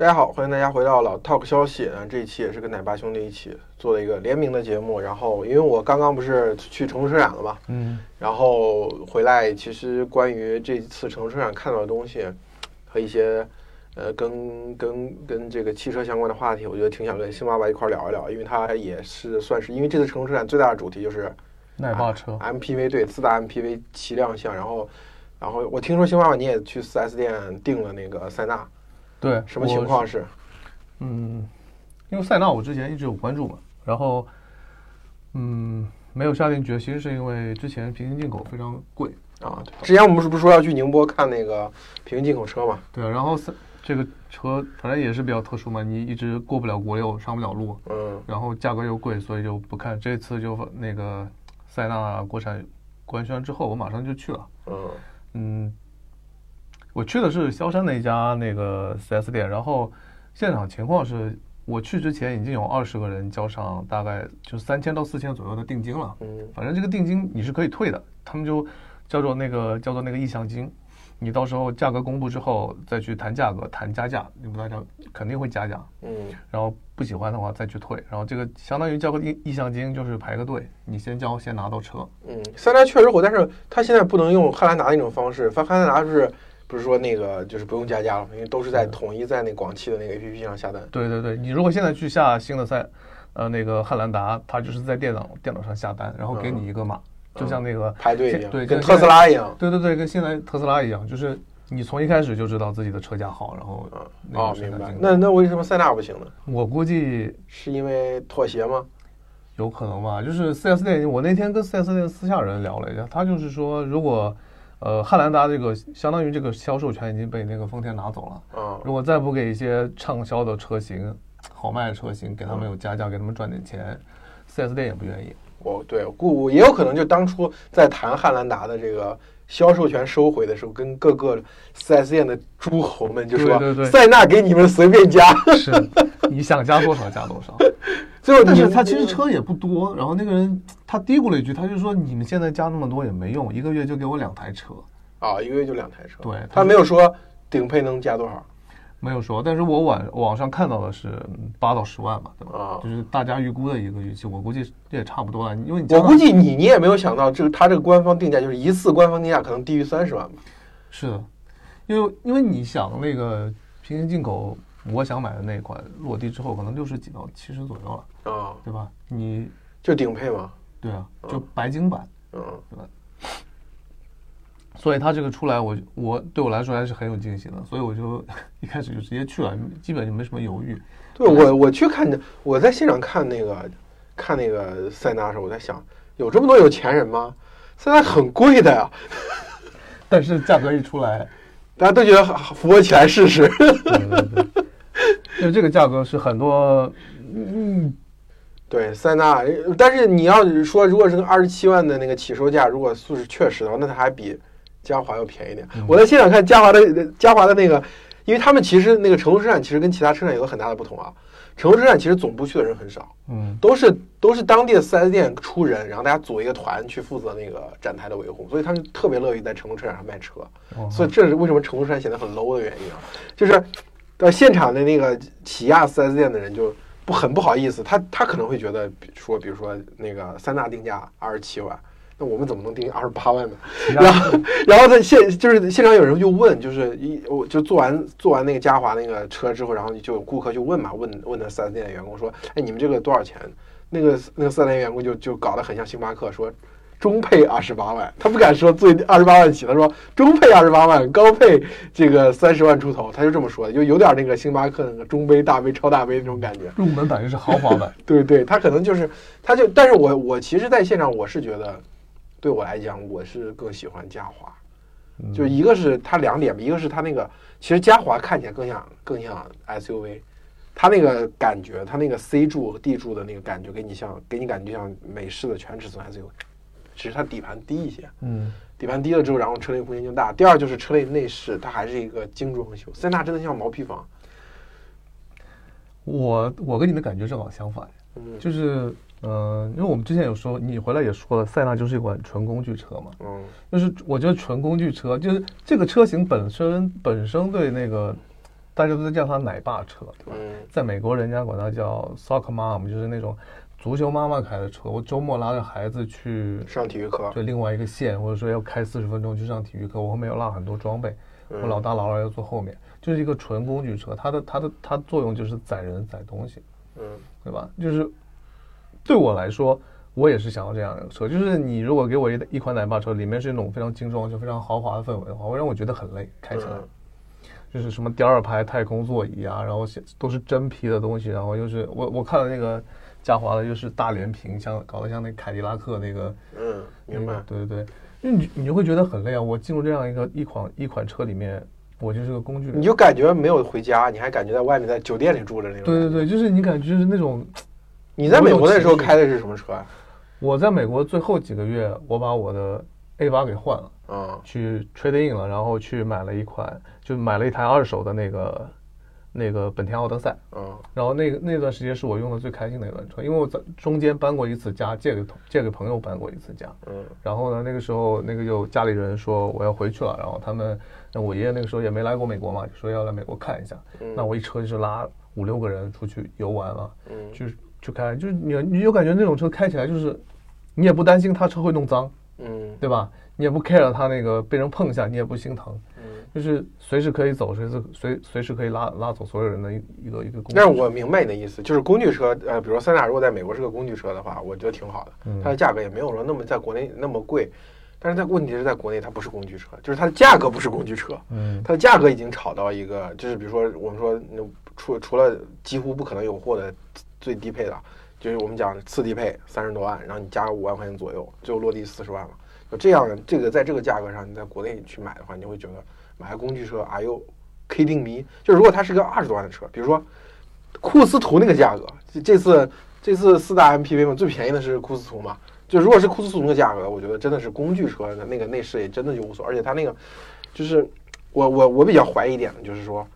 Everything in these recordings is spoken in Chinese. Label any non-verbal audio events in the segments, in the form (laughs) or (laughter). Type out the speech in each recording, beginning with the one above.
大家好，欢迎大家回到老 Talk 消息。啊，这一期也是跟奶爸兄弟一起做了一个联名的节目。然后，因为我刚刚不是去成都车展了嘛，嗯，然后回来，其实关于这次成都车展看到的东西和一些呃跟跟跟这个汽车相关的话题，我觉得挺想跟星爸爸一块儿聊一聊，因为他也是算是因为这次成都车展最大的主题就是奶爸车，MPV 对四大 MPV 齐亮相。然后，然后我听说星爸爸你也去 4S 店订了那个塞纳，对，什么情况？是？嗯，因为塞纳我之前一直有关注嘛，然后嗯，没有下定决心，是因为之前平行进口非常贵，啊，对，之前我们是不是说要去宁波看那个平行进口车嘛？对啊，然后塞这个车反正也是比较特殊嘛，你一直过不了国六，上不了路，嗯然后价格又贵，所以就不看。这次就那个塞纳国产官宣之后，我马上就去了。嗯嗯，我去的是萧山的一家那个四 S 店，然后现场情况是我去之前已经有二十个人交上大概就三千到四千左右的定金了。嗯反正这个定金你是可以退的，他们就叫做那个叫做那个意向金，你到时候价格公布之后再去谈价格，谈加价，你不大家肯定会加价，嗯然后不喜欢的话再去退，然后这个相当于交个意意向金，就是排个队，你先交先拿到车。嗯，塞纳确实火，但是它现在不能用汉兰达那种方式，发汉兰达是不是说那个就是不用加价了，因为都是在统一在那广汽的那个 APP 上下单。对对对，你如果现在去下新的赛，呃，那个汉兰达，它就是在电脑电脑上下单，然后给你一个码，就像那个排队一样，对，跟跟特斯拉一样。对对对，跟现在特斯拉一样，就是你从一开始就知道自己的车价好，然后嗯，那个哦，明白。那那为什么塞纳不行呢？我估计是因为妥协吗？有可能吧，就是四 S 店，我那天跟四 S 店私下人聊了一下，他就是说，如果呃汉兰达这个相当于这个销售权已经被那个丰田拿走了，嗯如果再不给一些畅销的车型、好卖的车型给他们有加价，给他们赚点钱，4S 店也不愿意。哦对故也有可能就当初在谈汉兰达的这个销售权收回的时候，跟各个 4S 店的诸侯们就说，对对对塞纳给你们随便加。是，你想加多少加多少。最后但是他其实车也不多，然后那个人他嘀咕了一句，他就说你们现在加那么多也没用，一个月就给我两台车，啊，一个月就两台车。对他没有说顶配能加多少。没有说。但是我网网上看到的是嗯八到十万吧，对吧？啊就是大家预估的一个预期，我估计这也差不多了，因为你我估计你你也没有想到，这个他这个官方定价就是一次官方定价可能低于三十万吧？是的，因为因为你想那个平行进口，我想买的那款落地之后可能六十几到七十左右了，啊，对吧？你就顶配嘛。对啊，就白金版。嗯，对吧所以它这个出来我，我对我来说还是很有惊喜的，所以我就一开始就直接去了，基本就没什么犹豫。对我我去看，我在现场看那个看那个塞纳的时候，我在想，有这么多有钱人吗？塞纳很贵的呀，但是价格一出来，大家都觉得扶我起来试试。对对对，因为这个价格是很多，嗯，对，塞纳，但是你要是说，如果是个二十七万的那个起售价，如果素质确实的话，那它还比嘉华要便宜点。我在现场看嘉华的嘉华的那个，因为他们其实那个成都车展其实跟其他车展有个很大的不同啊。成都车展其实总部去的人很少，嗯，都是都是当地的 4S 店出人，然后大家组一个团去负责那个展台的维护，所以他们特别乐意在成都车展上卖车。哦所以这是为什么成都车展显得很 low 的原因啊，就是呃现场的那个起亚 4S 店的人就不很不好意思，他他可能会觉得比说，比如说那个三大定价二十七万，那我们怎么能定二十八万呢？然后然后他现就是现场有人就问，就是一我就做完做完那个嘉华那个车之后，然后就有顾客就问嘛，问问那 4S 店的员工说，哎，你们这个多少钱？那个那个 4S 店员工就就搞得很像星巴克说。中配二十八万，他不敢说最二十八万起，他说中配二十八万，高配这个三十万出头，他就这么说的，就有点那个星巴克那个中杯、大杯、超大杯那种感觉。入门版就是豪华版，(laughs) 对对，他可能就是，他就，但是我我其实在现场我是觉得，对我来讲，我是更喜欢嘉华，嗯。就一个是它两点吧，一个是它那个，其实嘉华看起来更像更像 SUV，它那个感觉，它那个 C 柱和 D 柱的那个感觉，给你像给你感觉像美式的全尺寸 SUV，只是它底盘低一些，嗯，底盘低了之后，然后车内空间就大。第二就是车内内饰，它还是一个精装修，塞纳真的像毛坯房，我我跟你的感觉正好相反，嗯就是呃，因为我们之前有说，你回来也说了，塞纳就是一款纯工具车嘛，嗯就是我觉得纯工具车，就是这个车型本身本身对那个大家都在叫它奶爸车，对吧？嗯在美国，人家管它叫 soccer mom，就是那种足球妈妈开的车。我周末拉着孩子去上体育课，就另外一个县，或者说要开四十分钟去上体育课，我后面要拉很多装备，我老大老二要坐后面，就是一个纯工具车。它的它的它作用就是载人载东西，嗯对吧？就是对我来说，我也是想要这样的车。就是你如果给我一一款奶爸车，里面是那种非常精装、就非常豪华的氛围的话，会让我觉得很累，开起来。嗯就是什么第二排太空座椅啊，然后都是真皮的东西，然后又是我我看了那个嘉华的，又是大连屏，像搞得像那凯迪拉克那个，嗯，明白那个。对对对，因为你你就会觉得很累啊。我进入这样一个一款一款车里面，我就是个工具人。你就感觉没有回家，你还感觉在外面在酒店里住着那种。对对对，就是你感觉就是那种，(tsk) 你在美国的时候开的是什么车啊？我在美国最后几个月，我把我的 A 八给换了。嗯去 trade in 了，然后去买了一款，就买了一台二手的那个那个本田奥德赛，嗯。然后那个那段时间是我用的最开心的一段车，因为我在中间搬过一次家，借给同借给朋友搬过一次家，嗯。然后呢那个时候那个就家里人说我要回去了，然后他们那我爷爷那个时候也没来过美国嘛，就说要来美国看一下，嗯。那我一车就是拉五六个人出去游玩了，嗯去去开，就是你你就感觉那种车开起来就是你也不担心它车会弄脏，嗯对吧？你也不 care 它那个被人碰一下，你也不心疼，嗯。就是随时可以走，随时随随时可以拉拉走所有人的一一个一个工具。但是我明白你的意思，就是工具车，呃，比如说三大如果在美国是个工具车的话，我觉得挺好的，嗯它的价格也没有说那么在国内那么贵，但是在问题是在国内它不是工具车，就是它的价格不是工具车，嗯它的价格已经炒到一个，就是比如说我们说那除除了几乎不可能有货的最低配的，就是我们讲次低配三十多万，然后你加个五万块钱左右，最后落地四十万了。就这样，这个在这个价格上，你在国内去买的话，你会觉得买个工具车，Are you kidding me？就如果它是个二十多万的车，比如说库斯图那个价格，这这次这次四大 MPV 嘛，最便宜的是库斯图嘛。就如果是库斯图那个价格，我觉得真的是工具车的那个内饰也真的就无所，而且它那个就是我我我比较怀疑一点的就是说，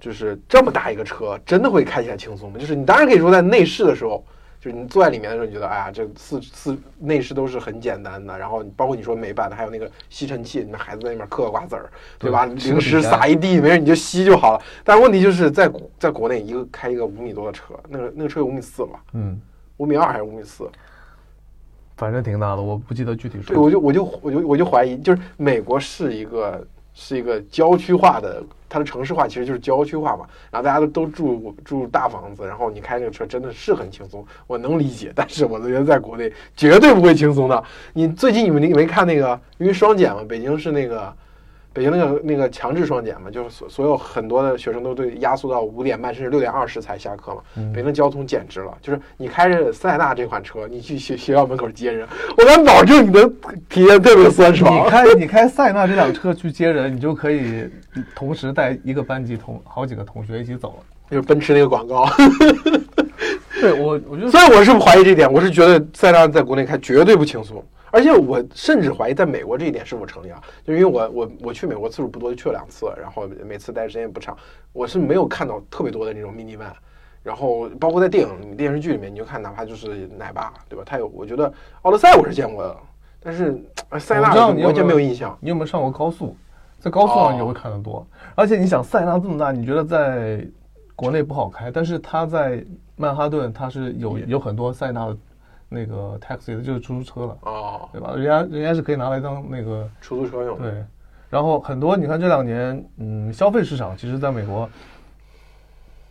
就是这么大一个车，真的会开起来轻松吗？就是你当然可以说在内饰的时候，就是你坐在里面的时候，你觉得哎呀，这四四内饰都是很简单的，然后包括你说美版的，还有那个吸尘器，你们孩子在那边嗑个瓜子儿，对吧？零食撒一地，没事你就吸就好了。但问题就是在在国内，一个开一个五米多的车，那个那个车有五米四吧，嗯，五米二还是五米四？反正挺大的，我不记得具体数。对，我就我就我就我就怀疑，就是美国是一个是一个郊区化的，它的城市化其实就是郊区化嘛。然后大家都都住住大房子，然后你开这个车真的是很轻松，我能理解。但是我觉得在国内绝对不会轻松的。你最近你们你没看那个，因为双减嘛，北京是那个。北京那个那个强制双减嘛，就是所所有很多的学生都对压缩到五点半甚至六点二十才下课嘛。嗯北京的交通简直了，就是你开着塞纳这款车，你去学学校门口接人，我敢保证你的体验特别酸爽。你开 (laughs) 你开塞纳这辆车去接人，你就可以同时带一个班级同好几个同学一起走了。就是奔驰那个广告。(laughs) 对我，我觉得所以我是怀疑这一点，我是觉得塞纳在国内开绝对不轻松，而且我甚至怀疑在美国这一点是否成立啊？就因为我我我去美国次数不多，就去了两次，然后每次待的时间也不长，我是没有看到特别多的那种 mini van。然后包括在电影、电视剧里面，你就看，哪怕就是奶爸，对吧？他有，我觉得奥德赛我是见过的，但是呃塞纳完全没有印象。你有没有上过高速？在高速上你就会看得多，而且你想塞纳这么大，你觉得在国内不好开，但是它在曼哈顿它是有有很多塞纳的那个 taxi 的，就是出租车了，哦，对吧？人家人家是可以拿来当那个出租车用的。对，然后很多你看这两年，嗯，消费市场其实在美国，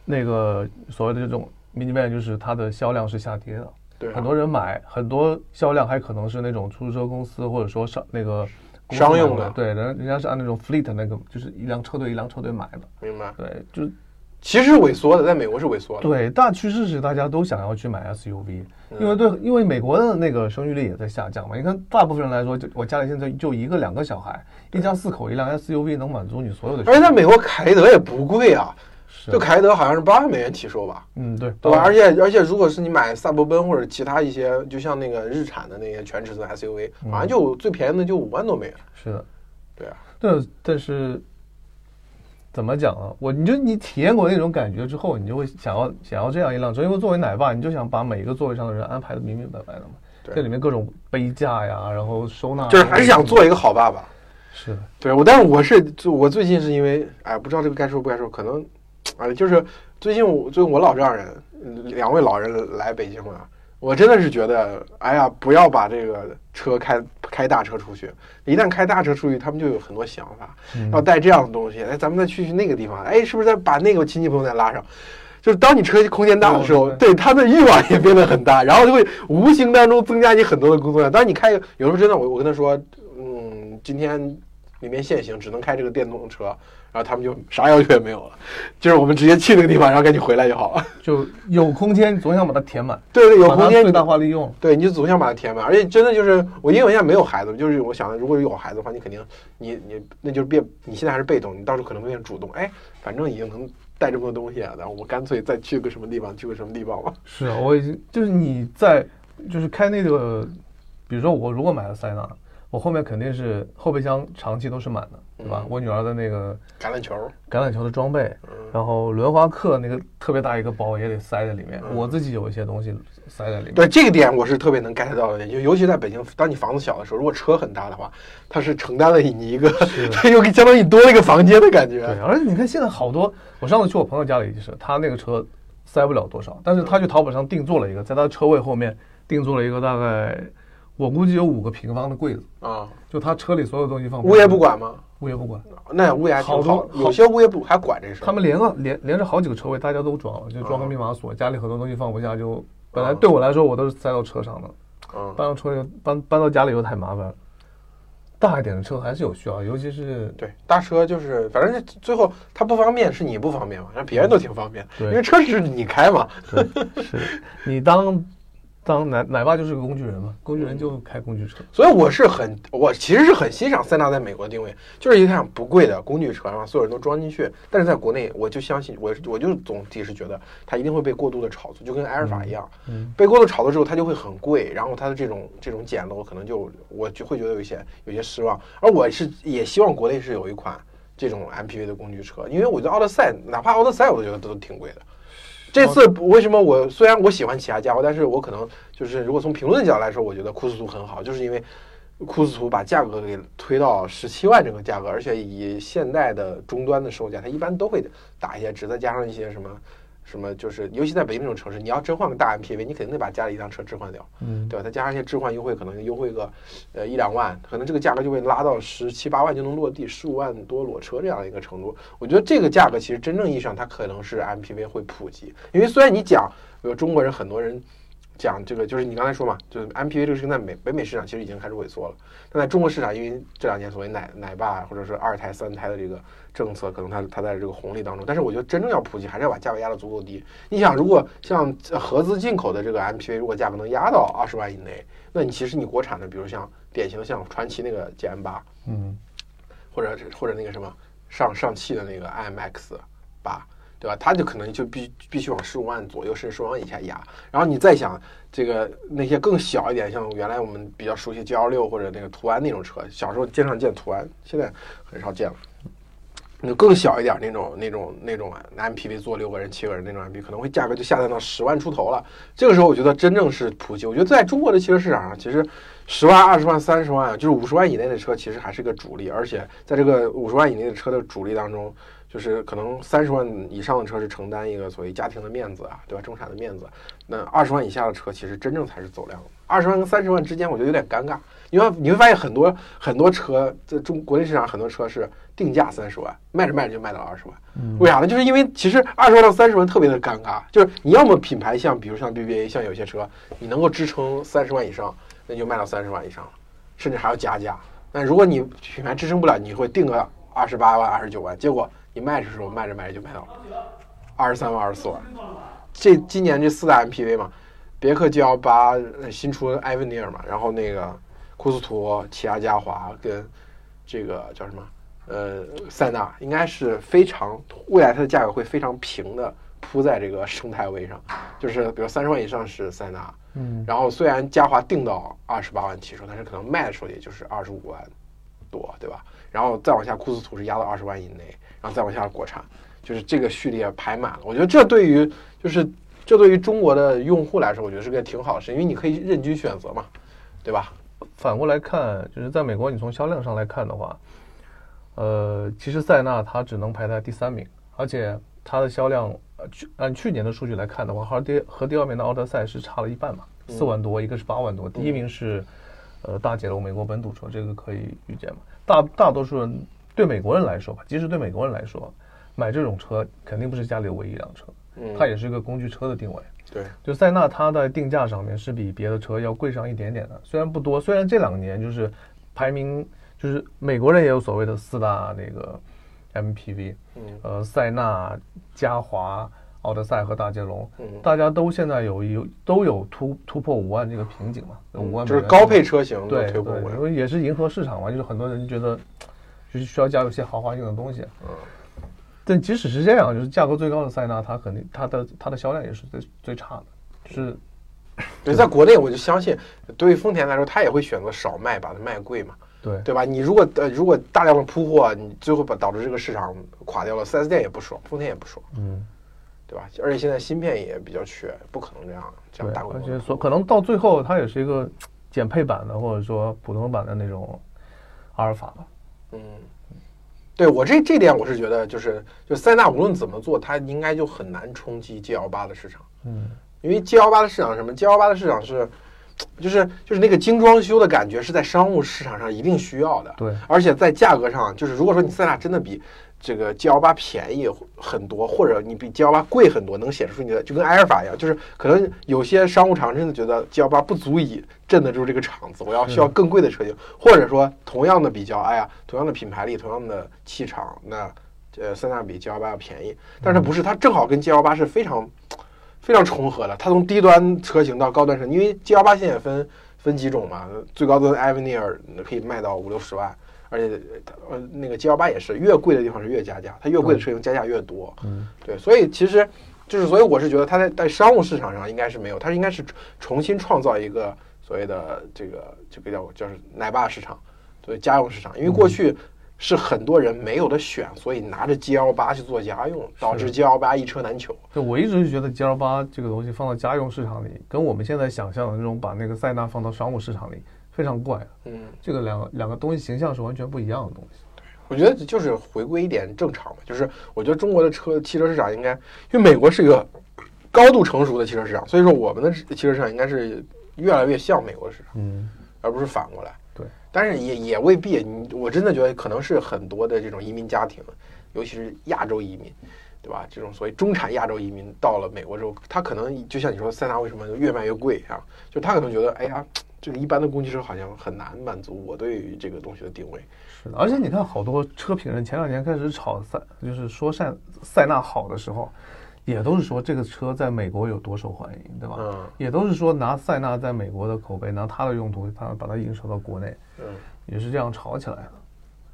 那个所谓的这种 minivan 就是它的销量是下跌的，对啊，很多人买，很多销量还可能是那种出租车公司或者说商那个商用的。对，人人家是按那种 fleet 那个，就是一辆车队一辆车队买的，明白。对，就是其实是萎缩的，在美国是萎缩的。对大趋势是大家都想要去买 SUV，嗯因为对，因为美国的那个生育率也在下降嘛。你看，大部分人来说，就我家里现在就一个两个小孩，一家四口一辆 SUV 能满足你所有的。而且在美国，凯德也不贵啊，是就凯德好像是八万美元起售吧，嗯，对，对吧？而且而且，如果是你买萨博奔或者其他一些，就像那个日产的那些全尺寸 SUV，嗯好像就最便宜的就五万多美元。是的，对啊，对，但是怎么讲啊？我你就你体验过那种感觉之后，你就会想要想要这样一辆车，因为作为奶爸，你就想把每一个座位上的人安排的明明白白的嘛。对这里面各种杯架呀，然后收纳，就是还是想做一个好爸爸。是的，对我，但是我是就我最近是因为哎，不知道这个该说不该说，可能啊，就是最近我最近我老丈人嗯两位老人来北京了，我真的是觉得，哎呀，不要把这个车开开大车出去，一旦开大车出去，他们就有很多想法，嗯要带这样的东西，哎，咱们再去去那个地方，哎，是不是再把那个亲戚朋友再拉上？就是当你车空间大的时候，对对他的欲望也变得很大，(laughs) 然后就会无形当中增加你很多的工作量。当然你开有时候真的，我我跟他说，嗯，今天里面限行，只能开这个电动车，然后他们就啥要求也没有了，就是我们直接去那个地方，然后赶紧回来就好了。就有空间总想把它填满，对对，有空间把它最大化利用。对，你就总想把它填满，而且真的就是我，因为我现在没有孩子，就是我想的，如果有孩子的话，你肯定你你那就是变，你现在还是被动，你到时候可能会变主动。哎，反正已经能带这么多东西了，然后我干脆再去个什么地方，去个什么地方吧。是啊，我已经就是你在就是开那个，比如说我如果买了塞纳，我后面肯定是后备箱长期都是满的，对吧？嗯我女儿的那个橄榄球，橄榄球的装备，嗯然后轮滑课那个特别大一个包也得塞在里面，嗯我自己有一些东西塞在里面。对这个点我是特别能 get 到的点，就尤其在北京，当你房子小的时候，如果车很大的话，它是承担了你一个，它又相当于你多了一个房间的感觉。对，而且你看现在好多，我上次去我朋友家里就是，他那个车塞不了多少，但是他去淘宝上定做了一个，在他的车位后面定做了一个大概，我估计有五个平方的柜子，啊，就他车里所有东西放。物业不，管吗？物业不管，那物业还挺好多有些物业不还管这事。他们连个连连着好几个车位，大家都装了，就装个密码锁，家里很多东西放不下，就本来啊对我来说我都是塞到车上的，嗯，搬到车里搬搬到家里又太麻烦了。大一点的车还是有需要，尤其是对，大车就是，反正最后它不方便，是你不方便嘛，让别人都挺方便，对因为车是你开嘛。对，是你当当奶奶爸就是个工具人嘛，工具人就开工具车。所以我是很，我其实是很欣赏塞纳在美国的定位，就是一辆不贵的工具车，让所有人都装进去。但是在国内，我就相信，我我就总体是觉得它一定会被过度的炒作，就跟埃尔法一样，嗯被过度炒作之后，它就会很贵，然后它的这种这种简陋，可能就我就会觉得有一些有些失望。而我是也希望国内是有一款这种 MPV 的工具车，因为我觉得奥德赛，哪怕奥德赛，我都觉得都挺贵的。这次为什么我虽然我喜欢起亚家伙，但是我可能就是如果从评论角度来说，我觉得库斯图很好，就是因为库斯图把价格给推到十七万这个价格，而且以现代的终端的售价，它一般都会打一些折，再加上一些什么什么，就是尤其在北京这种城市，你要真换个大 MPV，你肯定得把家里一辆车置换掉，嗯，对吧？再加上一些置换优惠，可能优惠个呃一两万，可能这个价格就会拉到十七八万就能落地，十五万多裸车这样一个程度。我觉得这个价格其实真正意义上它可能是 MPV 会普及，因为虽然你讲，比如中国人很多人讲这个，就是你刚才说嘛，就是 MPV 这个事情在美北美市场其实已经开始萎缩了，但在中国市场，因为这两年所谓奶奶爸或者是二胎三胎的这个政策，可能它它在这个红利当中，但是我觉得真正要普及，还是要把价格压得足够低。你想，如果像呃合资进口的这个 MPV，如果价格能压到二十万以内，那你其实你国产的，比如像典型的像传奇那个 GM 八，嗯，或者或者那个什么上上汽的那个 IMX 八，对吧？它就可能就必必须往十五万左右，甚至十五万以下压。然后你再想这个那些更小一点，像原来我们比较熟悉 G 幺六或者那个途安那种车，小时候经常见途安，现在很少见了。那更小一点那种那种那种 MPV 坐六个人七个人那种 MPV 可能会价格就下降到十万出头了。这个时候我觉得真正是普及，我觉得在中国的汽车市场上，其实十万、二十万、三十万，就是五十万以内的车其实还是个主力，而且在这个五十万以内的车的主力当中，就是可能三十万以上的车是承担一个所谓家庭的面子啊，对吧？中产的面子。那二十万以下的车其实真正才是走量。二十万跟三十万之间，我觉得有点尴尬。你会你会发现很多很多车在中国内市场很多车是定价三十万，卖着卖着就卖到二十万。嗯为啥呢？就是因为其实二十万到三十万特别的尴尬，就是你要么品牌像比如像 BBA，像有些车你能够支撑三十万以上，那就卖到三十万以上了，甚至还要加价。但如果你品牌支撑不了，你会定个二十八万、二十九万，结果你卖的时候卖着卖着就卖到二十三万、二十四万。这今年这四大 MPV 嘛，别克 GL 八新出艾文尼尔嘛，然后那个库斯图、起亚嘉华跟这个叫什么呃塞纳，应该是非常未来它的价格会非常平的铺在这个生态位上，就是比如三十万以上是塞纳，嗯，然后虽然嘉华定到二十八万起售，但是可能卖的时候也就是二十五万多，对吧？然后再往下库斯图是压到二十万以内，然后再往下国产，就是这个序列排满了。我觉得这对于就是这对于中国的用户来说，我觉得是个挺好的事，因为你可以任君选择嘛，对吧？反过来看，就是在美国，你从销量上来看的话，呃，其实塞纳它只能排在第三名，而且它的销量，呃，去按去年的数据来看的话，和第和第二名的奥德赛是差了一半嘛，四万多，一个是八万多，第一名是呃大捷龙美国本土车，这个可以预见嘛。大大多数人对美国人来说吧，即使对美国人来说，买这种车肯定不是家里的唯一一辆车，嗯它也是一个工具车的定位。对，就塞纳它在定价上面是比别的车要贵上一点点的，虽然不多，虽然这两年就是排名就是美国人也有所谓的四大那个 MPV，嗯呃，塞纳、嘉华、奥德赛和大捷龙，嗯大家都现在有有都有突突破五万这个瓶颈嘛，五万就是高配车型对对都推过，因为也是迎合市场嘛，就是很多人觉得就是需要加入一些豪华性的东西。嗯但即使是这样，就是价格最高的塞纳，它肯定它的它的销量也是最最差的，就是对，在国内我就相信，对于丰田来说，它也会选择少卖，把它卖贵嘛，对对吧？你如果呃如果大量的铺货，你最后把导致这个市场垮掉了四 S 店也不爽，丰田也不爽，嗯。对吧？而且现在芯片也比较缺，不可能这样这样对，大规模的而且所可能到最后它也是一个减配版的，或者说普通版的那种阿尔法吧。嗯，对我这这点我是觉得，就是就塞纳无论怎么做，它应该就很难冲击 G L 八的市场，嗯，因为 G L 八的市场是什么？G L 八的市场是，就是就是那个精装修的感觉是在商务市场上一定需要的，对，而且在价格上，就是如果说你塞纳真的比这个 G L 八便宜很多，或者你比 G L 八贵很多，能显示出你的就跟埃尔法一样，就是可能有些商务厂真的觉得 G L 八不足以镇得住这个场子，我要需要更贵的车型，或者说同样的比较，哎呀，同样的品牌力，同样的气场，那呃塞纳比 G L 八要便宜，但是它不是，它正好跟 G L 八是非常 (tsk) 非常重合的，它从低端车型到高端车，因为 G L 八现在也分分几种嘛，最高端的 Avenir 可以卖到五六十万。而且呃，那个 G 幺八也是，越贵的地方是越加价，它越贵的车型加价越多。嗯，对，所以其实就是，所以我是觉得它在在商务市场上应该是没有，它应该是重新创造一个所谓的这个这个叫叫是奶爸市场，所以家用市场，因为过去是很多人没有的选，所以拿着 G 幺八去做家用，导致 G 幺八一车难求。就我一直是觉得 G L 八这个东西放到家用市场里，跟我们现在想象的那种把那个塞纳放到商务市场里非常怪。嗯，这个两个两个东西形象是完全不一样的东西。我觉得就是回归一点正常嘛，就是我觉得中国的车汽车市场应该，因为美国是一个高度成熟的汽车市场，所以说我们的汽车市场应该是越来越像美国市场，嗯，而不是反过来。对，但是也也未必，你我真的觉得可能是很多的这种移民家庭，尤其是亚洲移民，对吧？这种所谓中产亚洲移民到了美国之后，他可能就像你说塞纳为什么越卖越贵啊？就他可能觉得，哎呀，这个一般的工具车好像很难满足我对于这个东西的定位。是的。而且你看，好多车评人前两年开始炒塞，就是说塞塞纳好的时候，也都是说这个车在美国有多受欢迎，对吧？嗯也都是说拿塞纳在美国的口碑，拿它的用途，它把它映射到国内，嗯，也是这样炒起来的。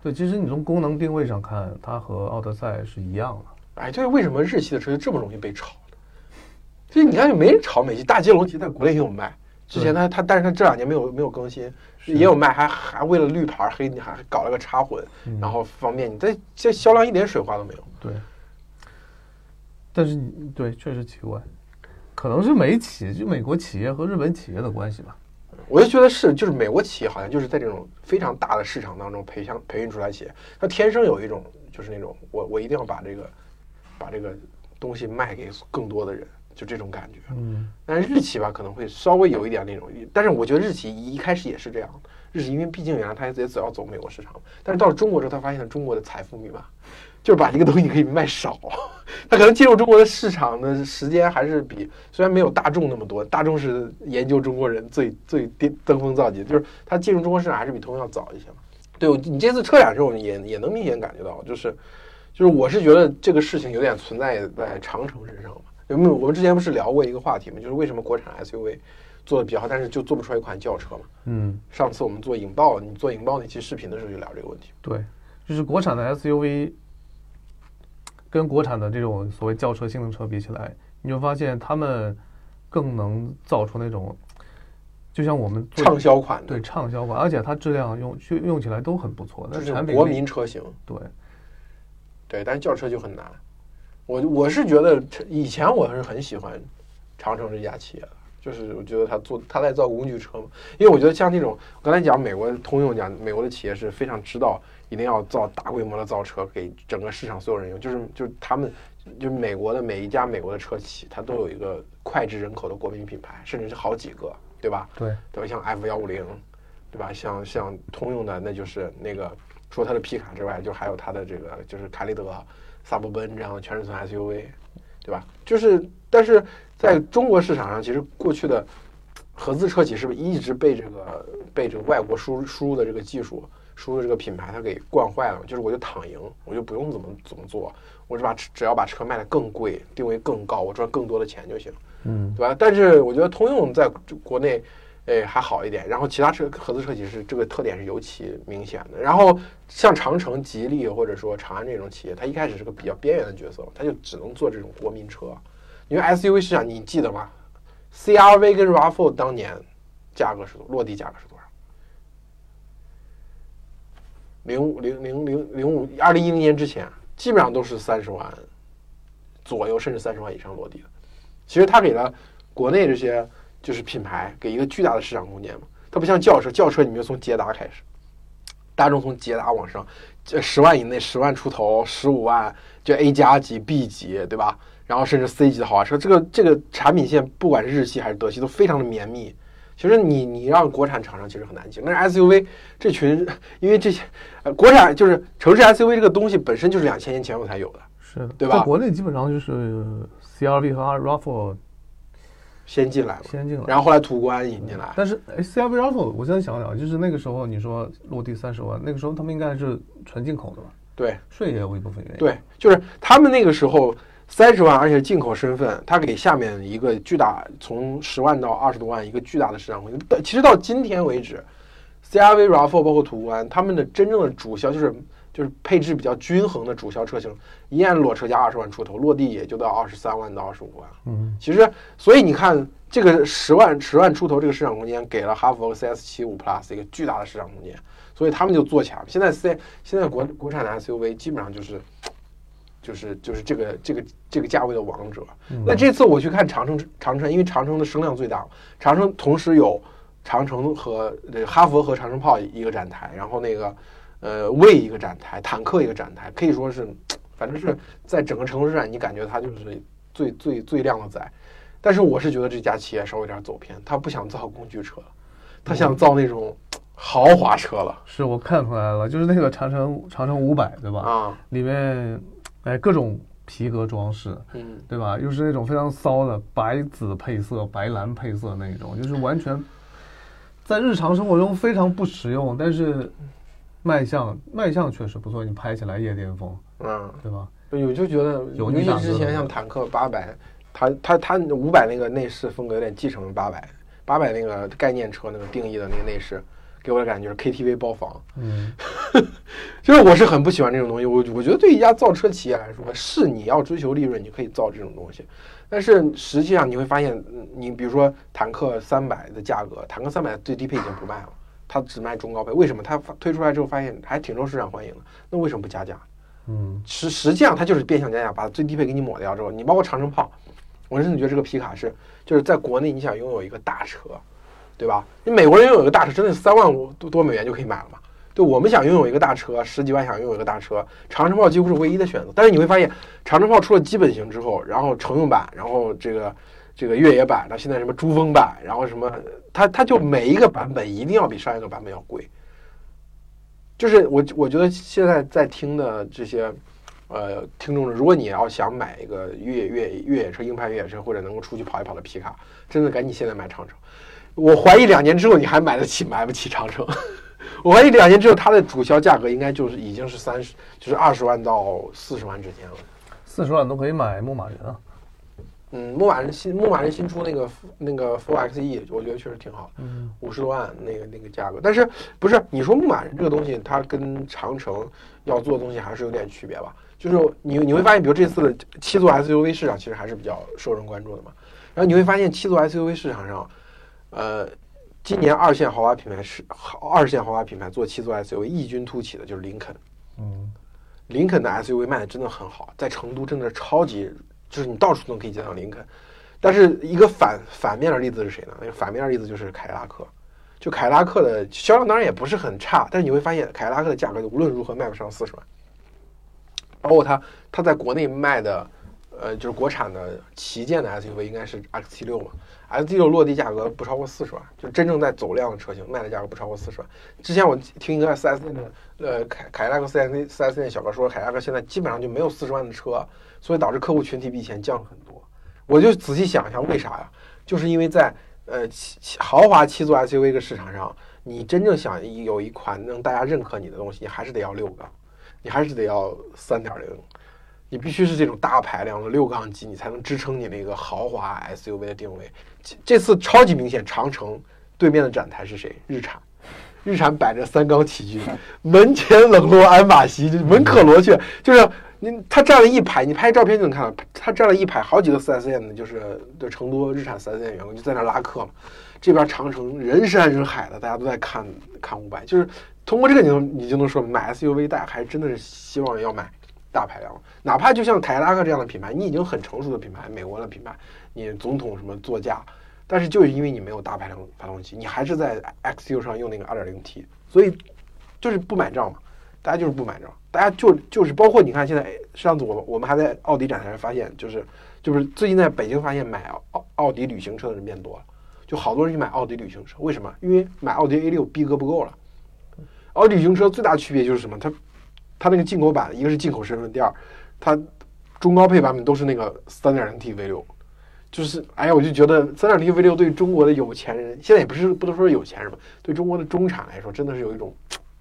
对，其实你从功能定位上看，它和奥德赛是一样的。哎，这为什么日系的车就这么容易被炒呢？其实你看，就没人炒美系，大捷龙其实在国内也有卖。之前他他，但是他这两年没有没有更新，也有卖，还还为了绿牌黑，你还还搞了个插混，嗯。然后方便你，这这销量一点水花都没有。对，但是你对确实奇怪，可能是美企就美国企业和日本企业的关系吧。我就觉得是，就是美国企业好像就是在这种非常大的市场当中培养培育出来企业，它天生有一种就是那种我我一定要把这个把这个东西卖给更多的人，就这种感觉。嗯，但是日企吧可能会稍微有一点那种，但是我觉得日企一开始也是这样。日企因为毕竟原来它也也要走美国市场，但是到了中国之后，他发现中国的财富密码 (laughs) 就是把这个东西可以卖少，(laughs) 他可能进入中国的市场的时间还是比虽然没有大众那么多，大众是研究中国人最最巅登峰造极，就是他进入中国市场还是比通用要早一些嘛。对你这次车展之后也也能明显感觉到，就是就是我是觉得这个事情有点存在在长城身上嘛。因为我们之前不是聊过一个话题吗，就是为什么国产 SUV 做的比较好，但是就做不出来一款轿车嘛。嗯，上次我们做引爆，你做引爆那期视频的时候就聊这个问题。对，就是国产的 SUV 跟国产的这种所谓轿车、性能车比起来，你就发现他们更能造出那种，就像我们畅销款的，对畅销款，而且它质量用去用起来都很不错，就是国民车型。对，对，但是轿车就很难。我我是觉得以前我是很喜欢长城这家企业的，就是我觉得他做他在造工具车嘛，因为我觉得像这种我刚才讲美国通用讲美国的企业是非常知道一定要造大规模的造车给整个市场所有人用，就是就是他们就美国的每一家美国的车企，它都有一个脍炙人口的国民品牌，甚至是好几个，对吧？对，对吧？像 F 幺五零，对吧？像像通用的，那就是那个除了它的皮卡之外，就还有它的这个就是凯立德、萨博奔这样的全尺寸 SUV，对吧？就是，但是在中国市场上，其实过去的合资车企是不是一直被这个被这个外国输入输入的这个技术、输入的这个品牌它给惯坏了？就是我就躺赢，我就不用怎么怎么做，我只把只要把车卖得更贵，定位更高，我赚更多的钱就行。嗯，对吧？但是我觉得通用在国内，诶还好一点，然后其他车合资车企是这个特点是尤其明显的。然后像长城、吉利或者说长安这种企业，它一开始是个比较边缘的角色，它就只能做这种国民车。因为 SUV 市场你记得吗？CRV 跟 RAV4 当年价格是多，落地价格是多少？零五零零零零五二零一零年之前，基本上都是三十万左右，甚至三十万以上落地的。其实它给了国内这些就是品牌给一个巨大的市场空间嘛。它不像轿车，轿车你就从捷达开始，大众从捷达往上，这十万以内、十万出头、十五万就 A 加级、B 级，对吧？然后甚至 C 级的豪华车，这个这个产品线不管是日系还是德系都非常的绵密。其实你你让国产厂商其实很难进，但是 SUV 这群，因为这些呃国产就是城市 SUV 这个东西本身就是两千年前后才有的，是的，对吧在国内基本上就是 CRV 和 RAV4 先进来了，先进来，然后后来途观引进来，但是哎，CRV RAV4，我现在想想，就是那个时候你说落地三十万，那个时候他们应该是纯进口的吧？对。税也有一部分原因。，对，就是他们那个时候三十万，而且进口身份，他给下面一个巨大，从十万到二十多万一个巨大的市场空间。但其实到今天为止，CRV、RAV4 包括途观，他们的真正的主销就是就是配置比较均衡的主销车型，一按裸车价二十万出头，落地也就到二十三万到二十五万。嗯，其实，所以你看，这个十万十万出头这个市场空间，给了哈弗 CS 七五 Plus 一个巨大的市场空间，所以他们就做起来了。现在 C 现在国国产的 SUV 基本上就是就是就是这个这个这个价位的王者。嗯那这次我去看长城长城，因为长城的声量最大，长城同时有长城和呃哈弗和长城炮一个展台，然后那个呃为一个展台，坦克一个展台，可以说是反正是 (laughs) 在整个城市上，你感觉它就是最最最靓的仔。但是我是觉得这家企业稍微有点走偏，他不想造工具车了，他想造那种 (tsk) 豪华车了是我看出来了，就是那个长城长城五百，对吧？啊，里面哎各种皮革装饰，嗯，对吧？又是那种非常骚的白紫配色、白蓝配色那种，就是完全在日常生活中非常不实用，但是卖相卖相确实不错，你拍起来夜巅峰，嗯，对吧？我就觉得，有尤其之前像坦克八百，它它它五百那个内饰风格有点继承了八百，八百那个概念车那个定义的那个内饰，给我的感觉是 KTV 包房。嗯，(laughs) 就是我是很不喜欢这种东西，我我觉得对一家造车企业来说，是你要追求利润，你可以造这种东西，但是实际上你会发现，嗯你比如说坦克三百的价格，坦克三百最低配已经不卖了，它只卖中高配，为什么？它发推出来之后发现还挺受市场欢迎的，那为什么不加价？嗯，实实际上它就是变相加价，把最低配给你抹掉之后，你包括长城炮，我真的觉得这个皮卡是就是在国内你想拥有一个大车，对吧？你美国人拥有一个大车，真的三万五多多美元就可以买了嘛？对我们想拥有一个大车，十几万想拥有一个大车，长城炮几乎是唯一的选择。但是你会发现，长城炮出了基本型之后，然后乘用版，然后这个这个越野版，到现在什么珠峰版，然后什么，它它就每一个版本一定要比上一个版本要贵。就是我我觉得现在在听的这些呃听众，如果你要想买一个越野越野越野车、硬派越野车，或者能够出去跑一跑的皮卡，真的赶紧现在买长城。我怀疑两年之后你还买得起买不起长城。(laughs) 我怀疑两年之后它的主销价格应该就是已经是三十，就是二十万到四十万之间了。四十万都可以买牧马人啊。嗯，牧马人新牧马人新出那个那个 Full XE，我觉得确实挺好的。嗯，五十多万那个那个价格，但是不是你说牧马人这个东西，它跟长城要做的东西还是有点区别吧？就是你你会发现，比如这次的七座 SUV 市场其实还是比较受人关注的嘛。然后你会发现七座 SUV 市场上，呃，今年二线豪华品牌是二线豪华品牌做七座 SUV 异军突起的就是林肯。嗯，林肯的 SUV 卖的真的很好，在成都真的超级，就是你到处都可以见到林肯。但是一个反反面的例子是谁呢？反面的例子就是凯迪拉克。就凯迪拉克的销量当然也不是很差，但是你会发现凯迪拉克的价格无论如何卖不上四十万，包括它它在国内卖的呃，就是国产的旗舰的 SUV 应该是 X 七六嘛，X 七六落地价格不超过四十万，就真正在走量的车型卖的价格不超过四十万。之前我听一个 4S 店的呃凯凯迪拉克 4S 四 S 店小哥说，凯迪拉克现在基本上就没有四十万的车，所以导致客户群体比以前降了很多。我就仔细想一下，为啥呀？就是因为在呃七豪华七座 SUV 这个市场上，你真正想有一款能大家认可你的东西，你还是得要六个，你还是得要三点零，你必须是这种大排量的六缸机，你才能支撑你那个豪华 SUV 的定位。这次超级明显，长城对面的展台是谁？日产。日产摆着三缸起居，门前冷落鞍马稀，就门可罗雀，就是你他站了一排，你拍照片就能看到，他站了一排，好几个 4S 店的，就是对成都日产 4S 店员工就在那拉客嘛。这边长城人山人海的，大家都在看看五百，就是通过这个你能你就能说买 SUV 大家还真的是希望要买大排量，哪怕就像凯迪拉克这样的品牌，你已经很成熟的品牌，美国的品牌，你总统什么座驾。但是就是因为你没有大排量发动机，你还是在 XU 上用那个 2.0T，所以就是不买账嘛，大家就是不买账，大家就就是包括你看现在上次我我们还在奥迪展台上发现，就是就是最近在北京发现买奥奥迪旅行车的人变多了，就好多人去买奥迪旅行车，为什么？因为买奥迪 A6 逼格不够了。奥迪旅行车最大区别就是什么？它它那个进口版，一个是进口身份，第二它中高配版本都是那个 3.0T V6。就是哎呀，我就觉得三点零 V 六对中国的有钱人，现在也不是不能说有钱人吧，对中国的中产来说，真的是有一种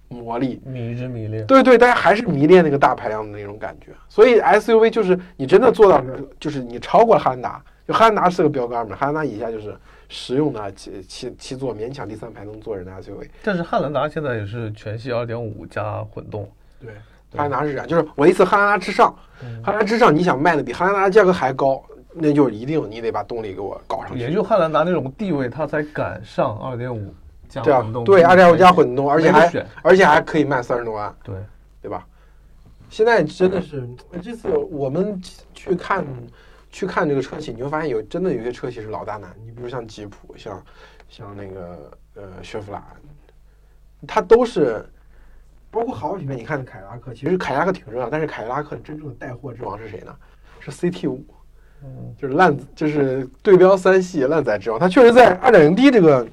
魔力，迷之迷恋。对对，大家还是迷恋那个大排量的那种感觉。所以 SUV 就是你真的做到，就是你超过了汉兰达，就汉兰达是个标杆嘛，汉兰达以下就是实用的七七七座，勉强第三排能坐人的 SUV。但是汉兰达现在也是全系二点五加混动。对，汉兰达是这样，就是我意思，汉兰达之上，汉兰达之上，你想卖的比汉兰达价格还高。那就一定你得把动力给我搞上去，也就汉兰达那种地位，它才敢上二点五加混动。对，二点五加混动，而且还而且还可以卖三十多万，对对吧？现在真的是这次我们去看去看这个车企，你会发现有真的有些车企是老大难。你比如像吉普，像像那个呃雪佛兰，它都是包括豪华品牌。你看凯迪拉克，其实凯迪拉克挺热，但是凯迪拉克真正的带货之王是谁呢？是 CT 五。嗯，就是烂，就是对标三系烂仔之王，它确实在二点零 T 这个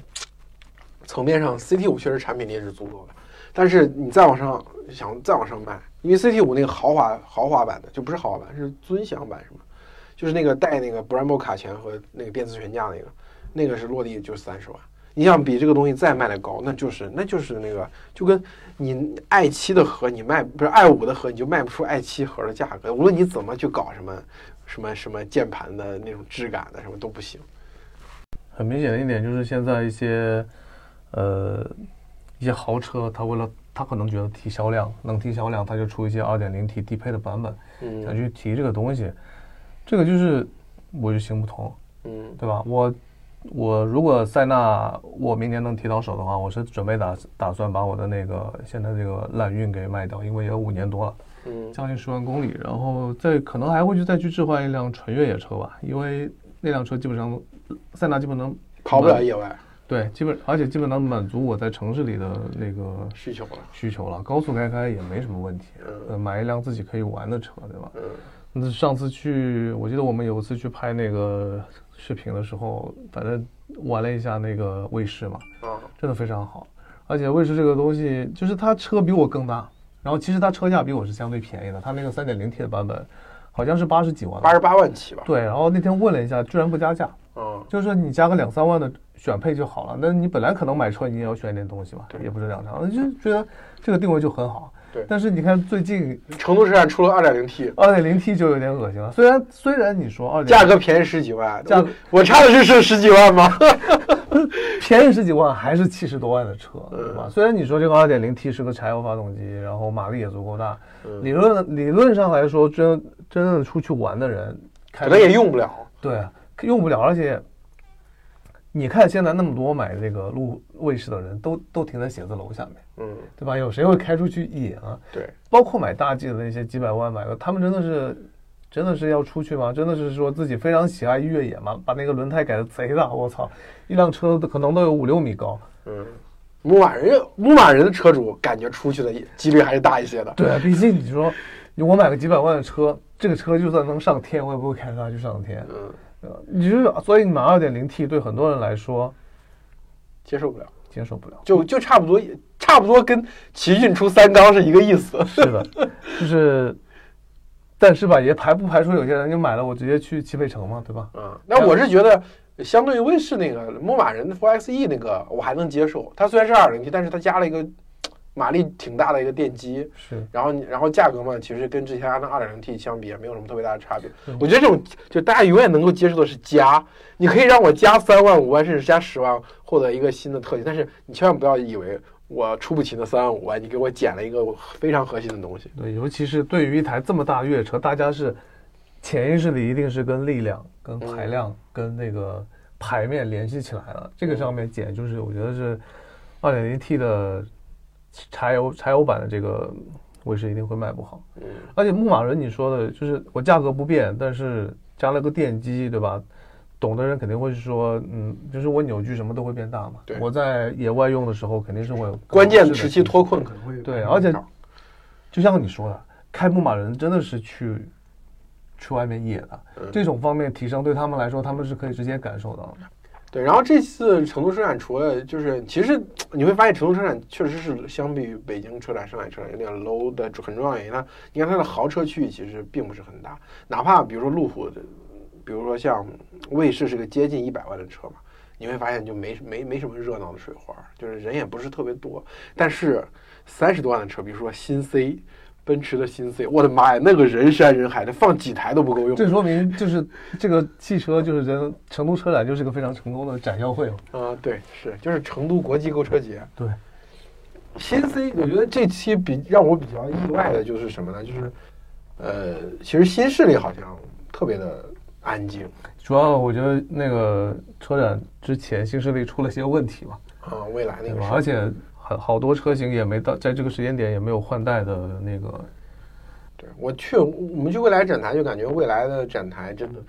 层面上，CT 五确实产品力是足够的。但是你再往上想，再往上卖，因为 CT 五那个豪华豪华版的就不是豪华版，是尊享版，是吗？就是那个带那个 Brembo 卡钳和那个电磁悬架那个，那个是落地就三十万。你想比这个东西再卖的高，那就是那就是那个就跟你 i 七的盒你卖不是 i 五的盒，你就卖不出 i 七盒的价格。无论你怎么去搞什么。什么什么键盘的那种质感的什么都不行。很明显的一点就是，现在一些呃一些豪车，它为了他可能觉得提销量能提销量，他就出一些二点零 T 低配的版本，想去提这个东西。这个就是我就行不通，嗯，对吧？我我如果塞纳我明年能提到手的话，我是准备打打算把我的那个现在这个揽运给卖掉，因为也五年多了。嗯，将近十万公里，然后再可能还会去再去置换一辆纯越野车吧，因为那辆车基本上，塞纳基本能跑不了野外。对，基本而且基本能满足我在城市里的那个需求了。需求了，高速开开也没什么问题。嗯，买一辆自己可以玩的车，对吧？嗯。那上次去，我记得我们有一次去拍那个视频的时候，反正玩了一下那个卫士嘛，啊，真的非常好。而且卫士这个东西，就是它车比我更大。然后其实它车价比我是相对便宜的，它那个三点零 T 的版本好像是八十几万，八十八万起吧。对，然后那天问了一下，居然不加价，嗯，就是说你加个两三万的选配就好了。那你本来可能买车你也要选一点东西嘛，也不是两我就觉得这个定位就很好。对，但是你看最近成都车展出了二点零 T，二点零 T 就有点恶心了。虽然虽然你说二价格便宜十几万，价我差的是剩十几万吗？(laughs) 便宜十几万还是七十多万的车，对吧？虽然你说这个二点零 T 是个柴油发动机，然后马力也足够大，理论理论上来说，真真正出去玩的人可能也用不了，对，用不了。而且你看现在那么多买这个路卫士的人都都停在写字楼下面，嗯，对吧？有谁会开出去野啊？对，包括买大 G 的那些几百万买的，他们真的是。真的是要出去吗？真的是说自己非常喜爱越野吗？把那个轮胎改的贼大，我操！一辆车可能都有五六米高。嗯，牧马人，牧马人的车主感觉出去的几率还是大一些的。对，毕竟你说，我买个几百万的车，这个车就算能上天，我也不会开它去上天。嗯，对吧？你就是，所以你买二点零 T 对很多人来说接受不了，接受不了。就就差不多，差不多跟奇骏出三缸是一个意思。(laughs) 是的，就是，但是吧，也排不排除有些人就买了，我直接去汽配城嘛，对吧？嗯，那我是觉得，相对于威士那个牧马人 Four XE 那个，我还能接受。它虽然是二点零 T，但是它加了一个马力挺大的一个电机，是，然后你然后价格嘛，其实跟之前的二点零 T 相比也没有什么特别大的差别嗯。我觉得这种就大家永远能够接受的是加，你可以让我加三万、五万，甚至加十万，获得一个新的特性，但是你千万不要以为我出不起那三万五万，你给我减了一个非常核心的东西。对，尤其是对于一台这么大的越野车，大家是潜意识里一定是跟力量、跟排量、跟那个排面联系起来了。这个上面减就是我觉得是二点零 T 的柴油柴油版的这个威士一定会卖不好。嗯，而且牧马人你说的就是我价格不变，但是加了个电机，对吧？懂的人肯定会说，嗯，就是我扭矩什么都会变大嘛。对我在野外用的时候肯定是会有关键的时期脱困可能会对而且就像你说的，开牧马人真的是去去外面野的，嗯这种方面提升对他们来说，他们是可以直接感受到的。对，然后这次成都车展除了就是，其实你会发现成都车展确实是相比于北京车展、上海车展有点 low 的很重要原因。它你看它的豪车区域其实并不是很大，哪怕比如说路虎的，比如说像卫士是个接近一百万的车嘛，你会发现就没没没什么热闹的水花，就是人也不是特别多。但是三十多万的车，比如说新 C。奔驰的新 C，我的妈呀，那个人山人海的，放几台都不够用。这说明就是这个汽车就是人成都车展就是个非常成功的展销会嘛。啊、对，是就是成都国际购车节。对，新 C，我觉得这期比让我比较意外的就是什么呢？就是，呃，其实新势力好像特别的安静。主要我觉得那个车展之前新势力出了些问题嘛，啊，未来那？个而且很好多车型也没到在这个时间点也没有换代的那个，对我去我们去未来展台就感觉未来的展台真的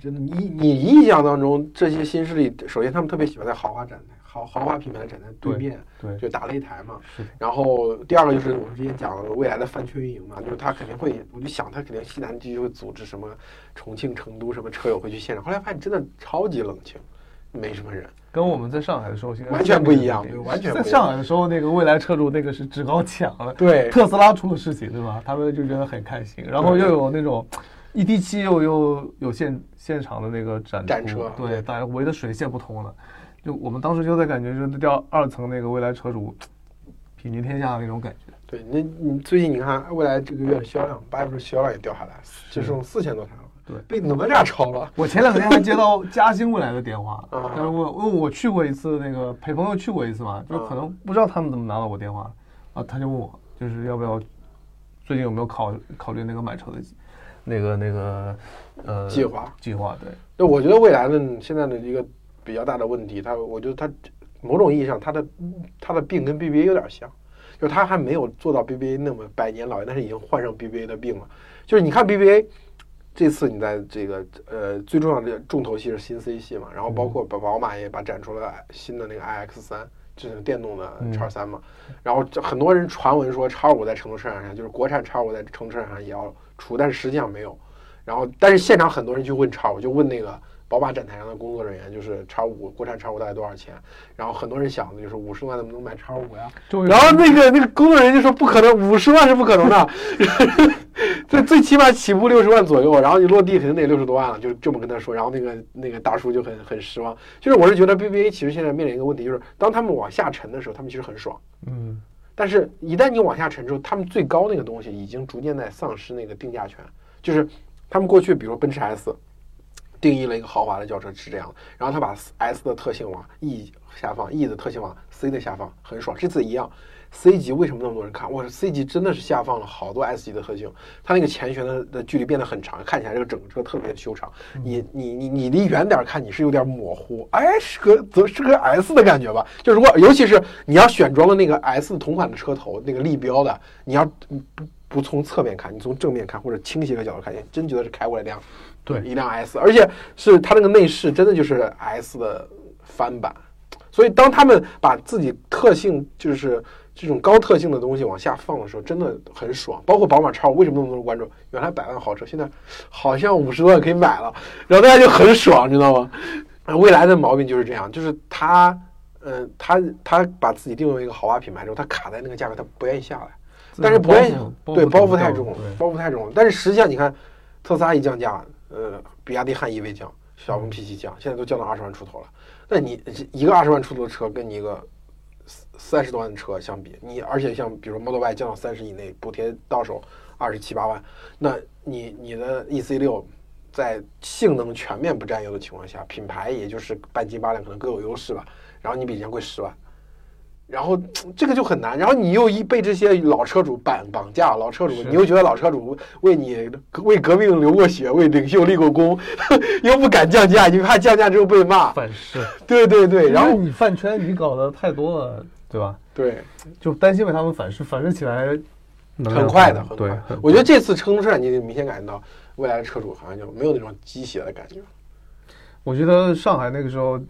真的，你你印象当中这些新势力，首先他们特别喜欢在豪华展台、豪豪华品牌的展在对对面对，就打擂台嘛。是然后第二个就是我们之前讲的未来的饭圈运营嘛，就是他肯定会，我就想他肯定西南地区会组织什么重庆、成都什么车友会去现场，后来发现真的超级冷清，没什么人。跟我们在上海的时候现在完全不一样对对完全在上海的时候，那个未来车主那个是趾高气昂的，对特斯拉出了事情，对吧？他们就觉得很开心，然后又有那种一 D 七又又有现现场的那个展展车对，大家围的水泄不通了。就我们当时就在感觉，就是掉二层那个未来车主睥睨天下的那种感觉。对，你你最近你看未来这个月的销量，八月份销量也掉下来，就剩四千多台了，对被哪吒超了。我前两天还接到嘉兴未来的电话，(laughs) 啊但是我因为我去过一次，那个陪朋友去过一次嘛，就可能不知道他们怎么拿到我电话，啊，他就问我，就是要不要最近有没有考考虑那个买车的那个那个呃计划计划对，就，我觉得未来的现在的一个比较大的问题，它我觉得它某种意义上它的它的病跟 BBA 有点像，就是它还没有做到 BBA 那么百年老店，但是已经患上 BBA 的病了。就是你看 BBA 这次你在这个呃最重要的重头戏是新 C 系嘛，然后包括把宝马也把展出了新的那个 iX 三。就是电动的嗯叉三嘛，然后这很多人传闻说叉五在成都车展上，就是国产叉五在成都车展上也要出，但是实际上没有。然后，但是现场很多人去问叉五，就问那个宝马展台上的工作人员，就是叉五国产叉五大概多少钱？然后很多人想的就是五十万能不能买叉五呀？然后那个那个工作人员就说不可能，五十万是不可能的，(laughs) 最最起码起步六十万左右，然后你落地肯定得六十多万了，就这么跟他说。然后那个那个大叔就很很失望。就是我是觉得 BBA 其实现在面临一个问题，就是当他们往下沉的时候，他们其实很爽。嗯但是，一旦你往下沉之后，他们最高那个东西已经逐渐在丧失那个定价权。就是他们过去，比如说奔驰 S，定义了一个豪华的轿车是这样的，然后他把 S 的特性往 E 下放，E 的特性往 C 的下放，很爽。这次一样，C 级为什么那么多人看？哇，C 级真的是下放了好多 S 级的特性，它那个前悬的的距离变得很长，看起来这个整个车特别的修长。你你你你离远点看，你是有点模糊，哎，是个则是个 S 的感觉吧？就如果尤其是你要选装了那个 S 同款的车头，那个立标的，你要不不从侧面看，你从正面看或者倾斜的角度看，你真觉得是开过来一辆对一辆 S，而且是它那个内饰真的就是 S 的翻版。所以当他们把自己特性就是这种高特性的东西往下放的时候，真的很爽。包括宝马叉五，为什么那么多人关注？原来百万豪车，现在好像五十多万可以买了，然后大家就很爽，知道吗？未来的毛病就是这样，就是它，嗯，它它把自己定位为一个豪华品牌之后，它卡在那个价格，它不愿意下来。但是不愿意，对包袱太重，包袱太重。但是实际上，你看，特斯拉一降价，呃，比亚迪汉 EV 降，小鹏 P7 降，现在都降到二十万出头了。那你一个二十万出头的车，跟你一个三十多万的车相比，你而且像比如 Model Y 降到三十以内，补贴到手二十七八万，那你你的 EC 六在性能全面不占优的情况下，品牌也就是半斤八两，可能各有优势吧。然后你比人家贵十万。然后这个就很难，然后你又一被这些老车主绑绑架，老车主你又觉得老车主为你为革命流过血，为领袖立过功，(laughs) 又不敢降价，你怕降价之后被骂反噬。对对对，然后你饭圈你搞的太多了，对吧？对，就担心被他们反噬，反噬起来很快的，很快。我觉得这次成都车展，你明显感觉到未来的车主好像就没有那种鸡血的感觉。我觉得上海那个时候。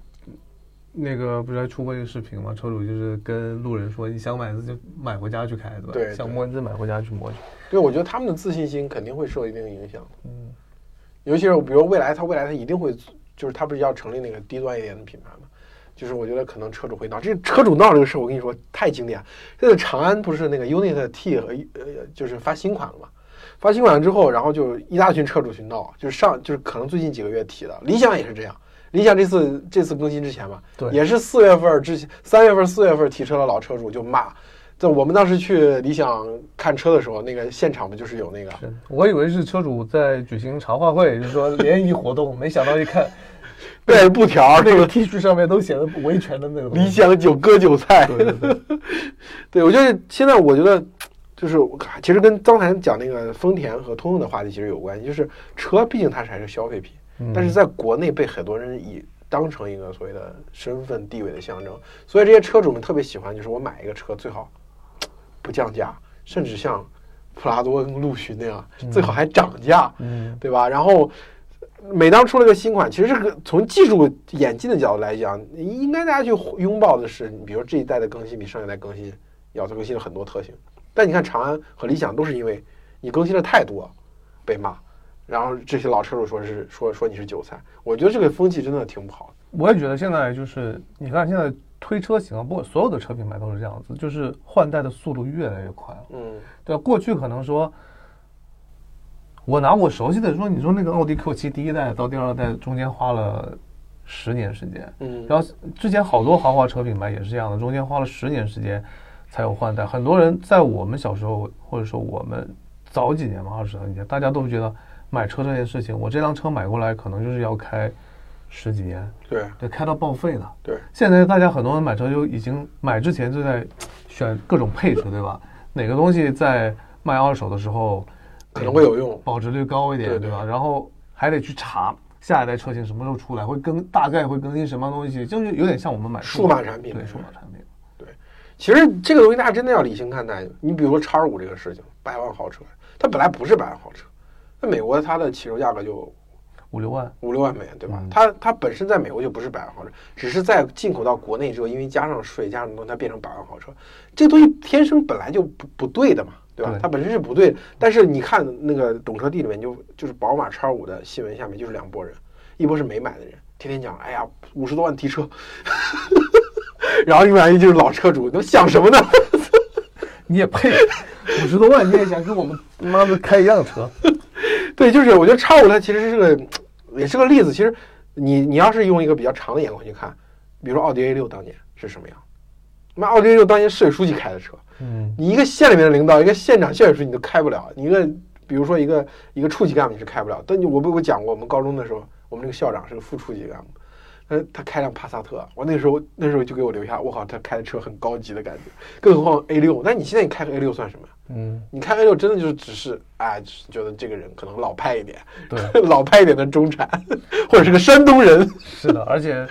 那个不是还出过一个视频吗？车主就是跟路人说：“你想买就买回家去开，对吧？对，想摸就买回家去摸去。”对，我觉得他们的自信心肯定会受一定影响。嗯，尤其是比如未来，他未来他一定会，就是他不是要成立那个低端一点的品牌吗？就是我觉得可能车主会闹，这车主闹这个事，我跟你说太经典。现在长安不是那个 UNI T 和呃，就是发新款了嘛？发新款之后，然后就一大群车主去闹，就是上就是可能最近几个月提的，理想也是这样。理想这次这次更新之前嘛，对，也是四月份之前，三月份四月份提车的老车主就骂，在我们当时去理想看车的时候，那个现场不就是有那个？我以为是车主在举行茶话会，就是说联谊活动，没想到一看，(laughs) 带着布条，那个 T 恤上面都写的维权的那种。理想九割韭菜，对对对，(laughs) 对我觉得现在我觉得就是其实跟刚才讲那个丰田和通用的话题其实有关系，就是车毕竟它是还是消费品。但是在国内被很多人以当成一个所谓的身份地位的象征，所以这些车主们特别喜欢，就是我买一个车最好不降价，甚至像普拉多跟陆巡那样，最好还涨价，对吧？然后每当出了个新款，其实这个从技术演进的角度来讲，应该大家去拥抱的是，比如这一代的更新比上一代更新要更新了很多特性。但你看长安和理想都是因为你更新的太多被骂。然后这些老车主说是说说你是韭菜，我觉得这个风气真的挺不好的。我也觉得现在就是你看现在推车型啊，不过所有的车品牌都是这样子，就是换代的速度越来越快了。嗯，对吧？过去可能说，我拿我熟悉的说，你说那个奥迪 Q 七第一代到第二代中间花了十年时间，嗯，然后之前好多豪华车品牌也是这样的，中间花了十年时间才有换代。很多人在我们小时候或者说我们早几年嘛，二十多年，大家都觉得。买车这件事情，我这辆车买过来可能就是要开十几年，对，得开到报废的。对，现在大家很多人买车就已经买之前就在选各种配置，对吧？哪个东西在卖二手的时候可能会有用，保值率高一点，对吧？然后还得去查下一代车型什么时候出来，会更大概会更新什么东西，就是有点像我们买数码产品，对，数码产品。对，其实这个东西大家真的要理性看待。你比如说叉五这个事情，百万豪车，它本来不是百万豪车。在美国，它的起售价格就五六万，五六万美元，对吧？它它本身在美国就不是百万豪车，只是在进口到国内之后，因为加上税加上东西，它变成百万豪车。这个东西天生本来就不不对的嘛，对吧？它本身是不对。但是你看那个懂车帝里面，就就是宝马叉五的新闻下面就是两拨人，一波是没买的人，天天讲，哎呀，五十多万提车，(laughs) 然后另外一就是老车主，都想什么呢？(laughs) 你也配五十多万，你也想跟我们妈的开一样车？对，就是我觉得叉五它其实是个，也是个例子。其实你你要是用一个比较长的眼光去看，比如说奥迪 A 六当年是什么样？那奥迪 A 六当年市委书记开的车，嗯，你一个县里面的领导，一个县长、县委书记你都开不了。你一个比如说一个一个处级干部你是开不了。但你我不我讲过，我们高中的时候，我们这个校长是个副处级干部。他他开辆帕萨特，我那时候那时候就给我留下，我靠，他开的车很高级的感觉。更何况 A 六，那你现在你开个 A 六算什么？嗯，你开 A 六真的就是只是哎，觉得这个人可能老派一点，对，(laughs) 老派一点的中产，(laughs) 或者是个山东人。是的，而且，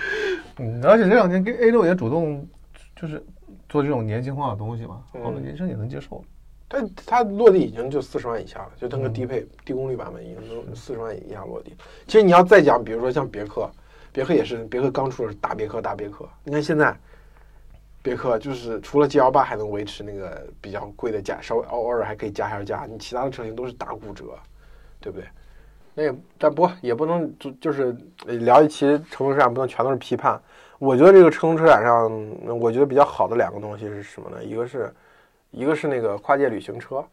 嗯，而且这两年跟 A 六也主动就是做这种年轻化的东西嘛，好多年轻人也能接受。但它落地已经就四十万以下了，就它个低配低功率版本已经都四十万以下落地。其实你要再讲，比如说像别克。别克也是，别克刚出的是大别克，大别克。你看现在别克就是除了 G L 八还能维持那个比较贵的价，稍微偶尔还可以加下价，你其他的车型都是打骨折，对不对？那也但不也不能就就是聊一期成都车展不能全都是批判。我觉得这个成都车展上，我觉得比较好的两个东西是什么呢？一个是一个是那个跨界旅行车，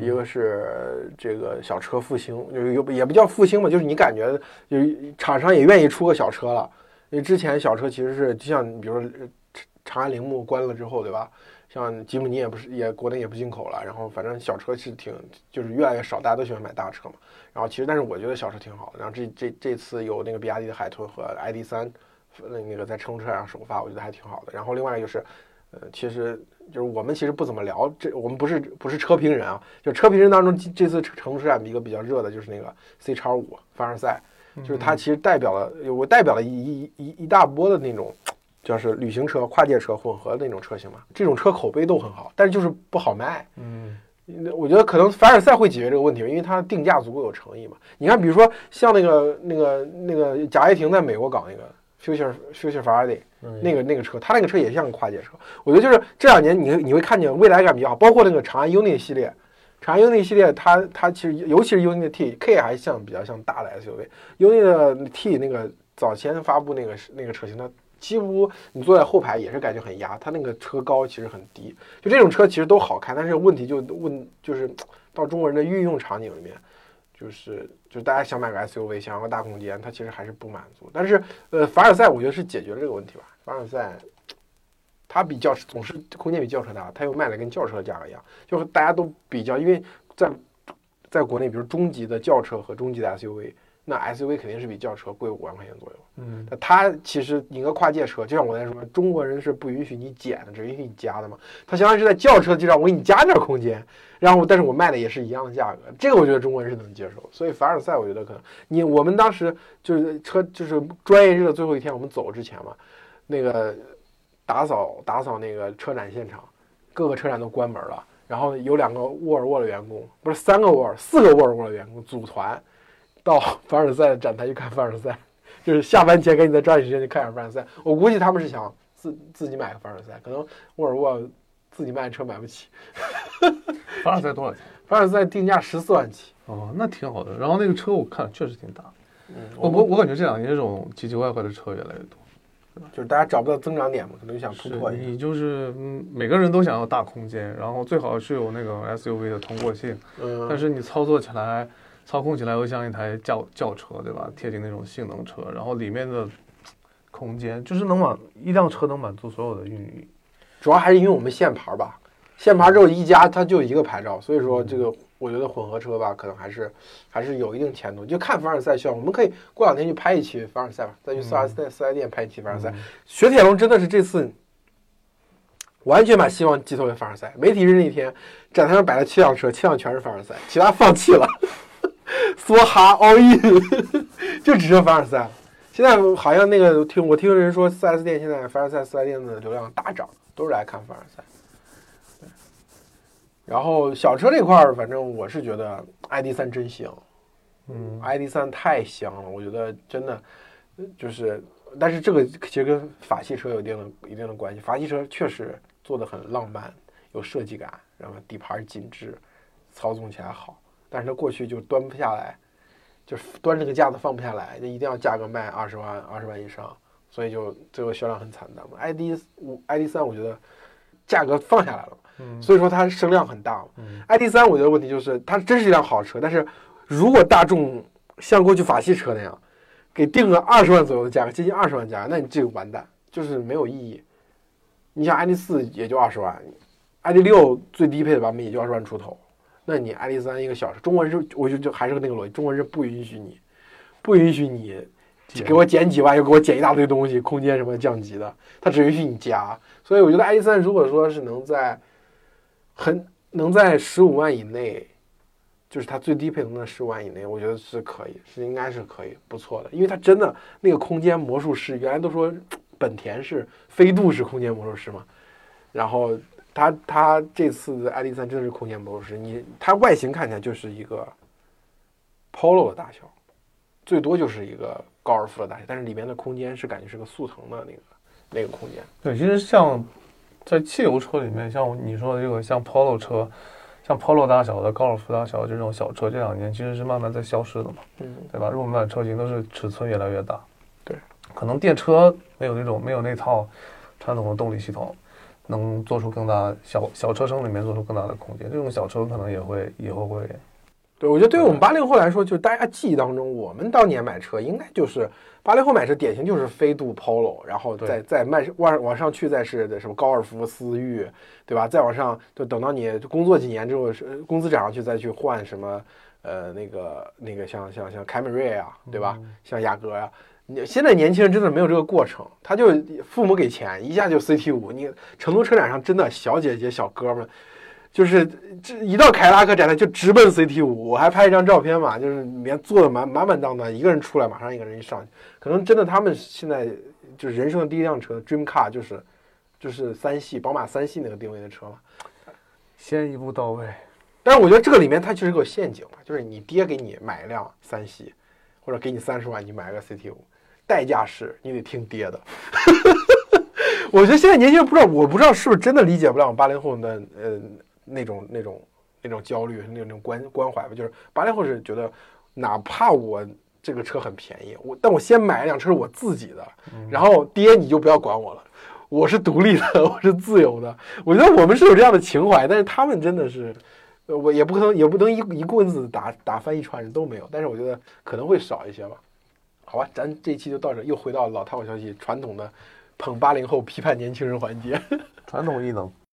一个是这个小车复兴，就是有也不叫复兴吧，就是你感觉就是厂商也愿意出个小车了。因为之前小车其实是就像比如说长安铃木关了之后，对吧？像吉姆尼也不是也国内也不进口了，然后反正小车是挺就是越来越少，大家都喜欢买大车嘛。然后其实但是我觉得小车挺好的。然后这这这次有那个比亚迪的海豚和 ID 三，那那个在成都车上首发，我觉得还挺好的。然后另外就是，呃，其实就是我们其实不怎么聊这，我们不是不是车评人啊，就车评人当中这这次成都车展一个比较热的就是那个 C 叉五凡尔赛，就是它其实代表了我代表了一一一一大波的那种。就是旅行车、跨界车混合的那种车型嘛，这种车口碑都很好，但是就是不好卖。嗯我觉得可能凡尔赛会解决这个问题，因为它定价足够有诚意嘛。你看，比如说像那个那个那个贾跃亭在美国搞那个 Future Future Friday 嗯那个那个车，它那个车也像个跨界车。我觉得就是这两年你会你会看见未来感比较好，包括那个长安 UNI 系列，长安 UNI 系列它它其实尤其是 UNI 的 T K 还像比较像大的 SUV，UNI 的 T 那个早前发布那个那个车型它。几乎你坐在后排也是感觉很压，它那个车高其实很低，就这种车其实都好看，但是问题就问就是到中国人的运用场景里面，就是就大家想买个 SUV，想要个大空间，它其实还是不满足。但是呃，凡尔赛我觉得是解决了这个问题吧。凡尔赛它比轿车总是空间比轿车大，它又卖的跟轿车的价格一样，就是大家都比较，因为在在国内，比如中级的轿车和中级的 SUV，那 SUV 肯定是比轿车贵五万块钱左右。嗯那它其实一个跨界车，就像我在说，中国人是不允许你减的，只允许你加的嘛。它相当于是在轿车基础上，我给你加点空间，然后但是我卖的也是一样的价格，这个我觉得中国人是能接受。所以凡尔赛，我觉得可能你我们当时就是车就是专业日的最后一天，我们走之前嘛，那个打扫打扫那个车展现场，各个车展都关门了。然后有两个沃尔沃的员工，不是三个沃尔，四个沃尔沃的员工组团到凡尔赛的展台去看凡尔赛。就是下班前给你再抓紧时间去看一下凡尔赛。我估计他们是想自自己买个凡尔赛，可能沃尔沃自己卖车买不起。(laughs) 凡尔赛多少钱？(laughs) 凡尔赛定价十四万起。哦，那挺好的。然后那个车我看确实挺大，嗯，我我我感觉这两年这种奇奇怪怪的车越来越多。就是大家找不到增长点嘛，可能就想突破一下。你就是嗯，每个人都想要大空间，然后最好是有那个 SUV 的通过性，嗯，但是你操作起来、操控起来又像一台轿轿车，对吧？贴近那种性能车，然后里面的空间就是能满一辆车能满足所有的运力。主要还是因为我们限牌吧，限牌之后一家它就一个牌照，所以说这个我觉得混合车吧，可能还是还是有一定前途。就看凡尔赛需要，我们可以过两天去拍一期凡尔赛吧，再去四 S 店四 S 店拍一期凡尔赛。嗯雪铁龙真的是这次完全把希望寄托给凡尔赛。媒体日那天，展台上摆了七辆车，七辆全是凡尔赛，其他放弃了，(laughs) 梭哈 all in，(laughs) 就只剩凡尔赛。现在好像那个听我听人说，四 S 店现在凡尔赛四 S 店的流量大涨，都是来看凡尔赛。对然后小车这块儿，反正我是觉得 ID 三真香。嗯 ID 三太香了，我觉得真的呃就是，但是这个其实跟法系车有一定的一定的关系。法系车确实做的很浪漫，有设计感，然后底盘紧致，操纵起来好，但是它过去就端不下来，就是端这个架子放不下来，就一定要价格卖二十万二十万以上，所以就最后销量很惨淡嘛。ID 五 ID 三我觉得价格放下来了，嗯所以说它声量很大嘛。嗯 ID 三我觉得问题就是它真是一辆好车，但是如果大众像过去法系车那样，给定个二十万左右的价格，接近二十万价格，那你这个完蛋，就是没有意义。你像 ID 四也就二十万，ID 六最低配的版本也就二十万出头，那你 ID 三一个小时，中国人是我就就还是那个逻辑，中国人是不允许你，不允许你给我减几万，又给我减一大堆东西，空间什么降级的，它只允许你加。所以我觉得 ID 三如果说是能在很能在十五万以内，就是它最低配能在十五万以内，我觉得是可以，是应该是可以不错的，因为它真的那个空间魔术师，原来都说本田是飞度是空间魔术师嘛，然后它它这次的 ID 三真的是空间魔术师，你它外形看起来就是一个 Polo 的大小，最多就是一个高尔夫的大小，但是里面的空间是感觉是个速腾的那个那个空间。对，其实像在汽油车里面，像你说的这个像 Polo 车，像 Polo 大小的、高尔夫大小的这种小车，这两年其实是慢慢在消失的嘛，嗯，对吧？入门版车型都是尺寸越来越大，对，可能电车没有那种没有那套传统的动力系统，能做出更大小小车身里面做出更大的空间，这种小车可能也会以后会对，我觉得对于我们八零后来说，就是大家记忆当中，我们当年买车应该就是八零后买车典型就是飞度、Polo，然后再对再慢往往上去，再是什么高尔夫、思域，对吧？再往上就等到你工作几年之后，是工资涨上去，再去换什么呃那个那个像像像凯美瑞啊，对吧？像雅阁呀、你现在年轻人真的没有这个过程，他就父母给钱，一下就 CT 五。你成都车展上真的小姐姐小哥们，就是这一到凯迪拉克展台就直奔 CT 五。我还拍一张照片嘛，就是里面坐的满满满当当，一个人出来马上一个人一上去。可能真的他们现在就是人生的第一辆车 Dream Car 就是就是三系宝马三系那个定位的车嘛。先一步到位。但是我觉得这个里面它其实有个陷阱嘛，就是你爹给你买一辆三系，或者给你三十万你买个 CT 五，代价是你得听爹的。(laughs) 我觉得现在年轻人不知道，我不知道是不是真的理解不了八零后的呃那种那种那种焦虑那种关关怀吧。就是八零后是觉得，哪怕我这个车很便宜，我但我先买一辆车是我自己的，然后爹你就不要管我了。我是独立的，我是自由的。我觉得我们是有这样的情怀，但是他们真的是，呃我也不可能，也不能一一棍子打打翻一船人都没有。但是我觉得可能会少一些吧。好吧，咱这期就到这，又回到老套消息传统的捧八零后、批判年轻人环节。(laughs) 传统异能。